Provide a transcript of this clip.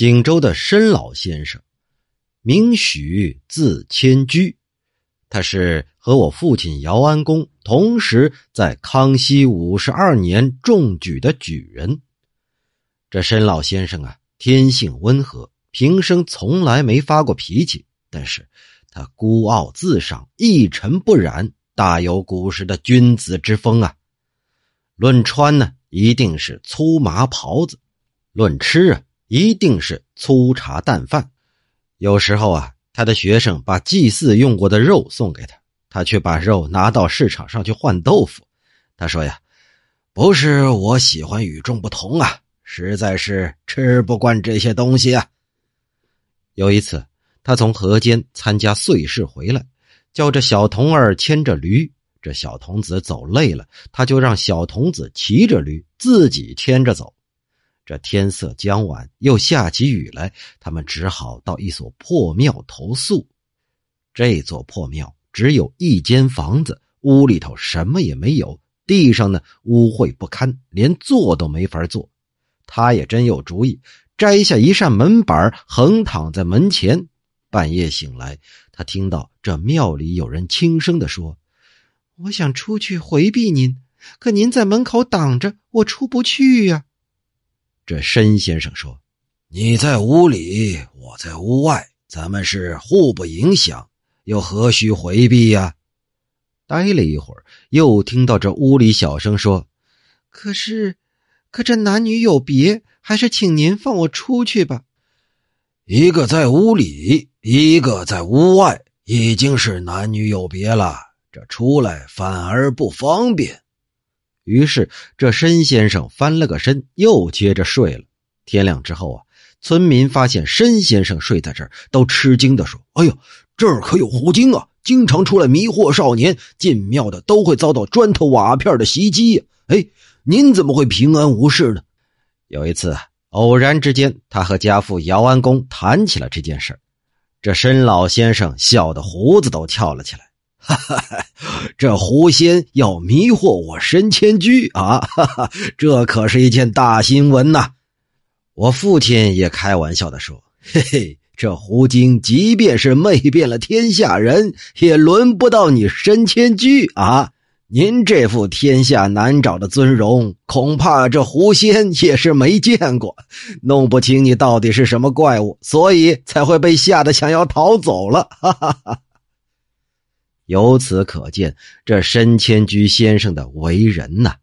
锦州的申老先生，名许，字谦居，他是和我父亲姚安公同时在康熙五十二年中举的举人。这申老先生啊，天性温和，平生从来没发过脾气，但是他孤傲自赏，一尘不染，大有古时的君子之风啊。论穿呢，一定是粗麻袍子；论吃啊。一定是粗茶淡饭。有时候啊，他的学生把祭祀用过的肉送给他，他却把肉拿到市场上去换豆腐。他说呀：“不是我喜欢与众不同啊，实在是吃不惯这些东西啊。”有一次，他从河间参加岁事回来，叫着小童儿牵着驴。这小童子走累了，他就让小童子骑着驴，自己牵着走。这天色将晚，又下起雨来，他们只好到一所破庙投宿。这座破庙只有一间房子，屋里头什么也没有，地上呢污秽不堪，连坐都没法坐。他也真有主意，摘下一扇门板，横躺在门前。半夜醒来，他听到这庙里有人轻声的说：“我想出去回避您，可您在门口挡着，我出不去呀。”这申先生说：“你在屋里，我在屋外，咱们是互不影响，又何须回避呀？”待了一会儿，又听到这屋里小声说：“可是，可这男女有别，还是请您放我出去吧。”一个在屋里，一个在屋外，已经是男女有别了，这出来反而不方便。于是，这申先生翻了个身，又接着睡了。天亮之后啊，村民发现申先生睡在这儿，都吃惊的说：“哎呦，这儿可有狐精啊！经常出来迷惑少年，进庙的都会遭到砖头瓦片的袭击呀！哎，您怎么会平安无事呢？”有一次，偶然之间，他和家父姚安公谈起了这件事这申老先生笑得胡子都翘了起来。哈哈，这狐仙要迷惑我申千居啊！哈哈，这可是一件大新闻呐！我父亲也开玩笑的说：“嘿嘿，这狐精即便是魅遍了天下人，也轮不到你申千居啊！您这副天下难找的尊容，恐怕这狐仙也是没见过，弄不清你到底是什么怪物，所以才会被吓得想要逃走了。”哈哈哈。由此可见，这申千居先生的为人呐。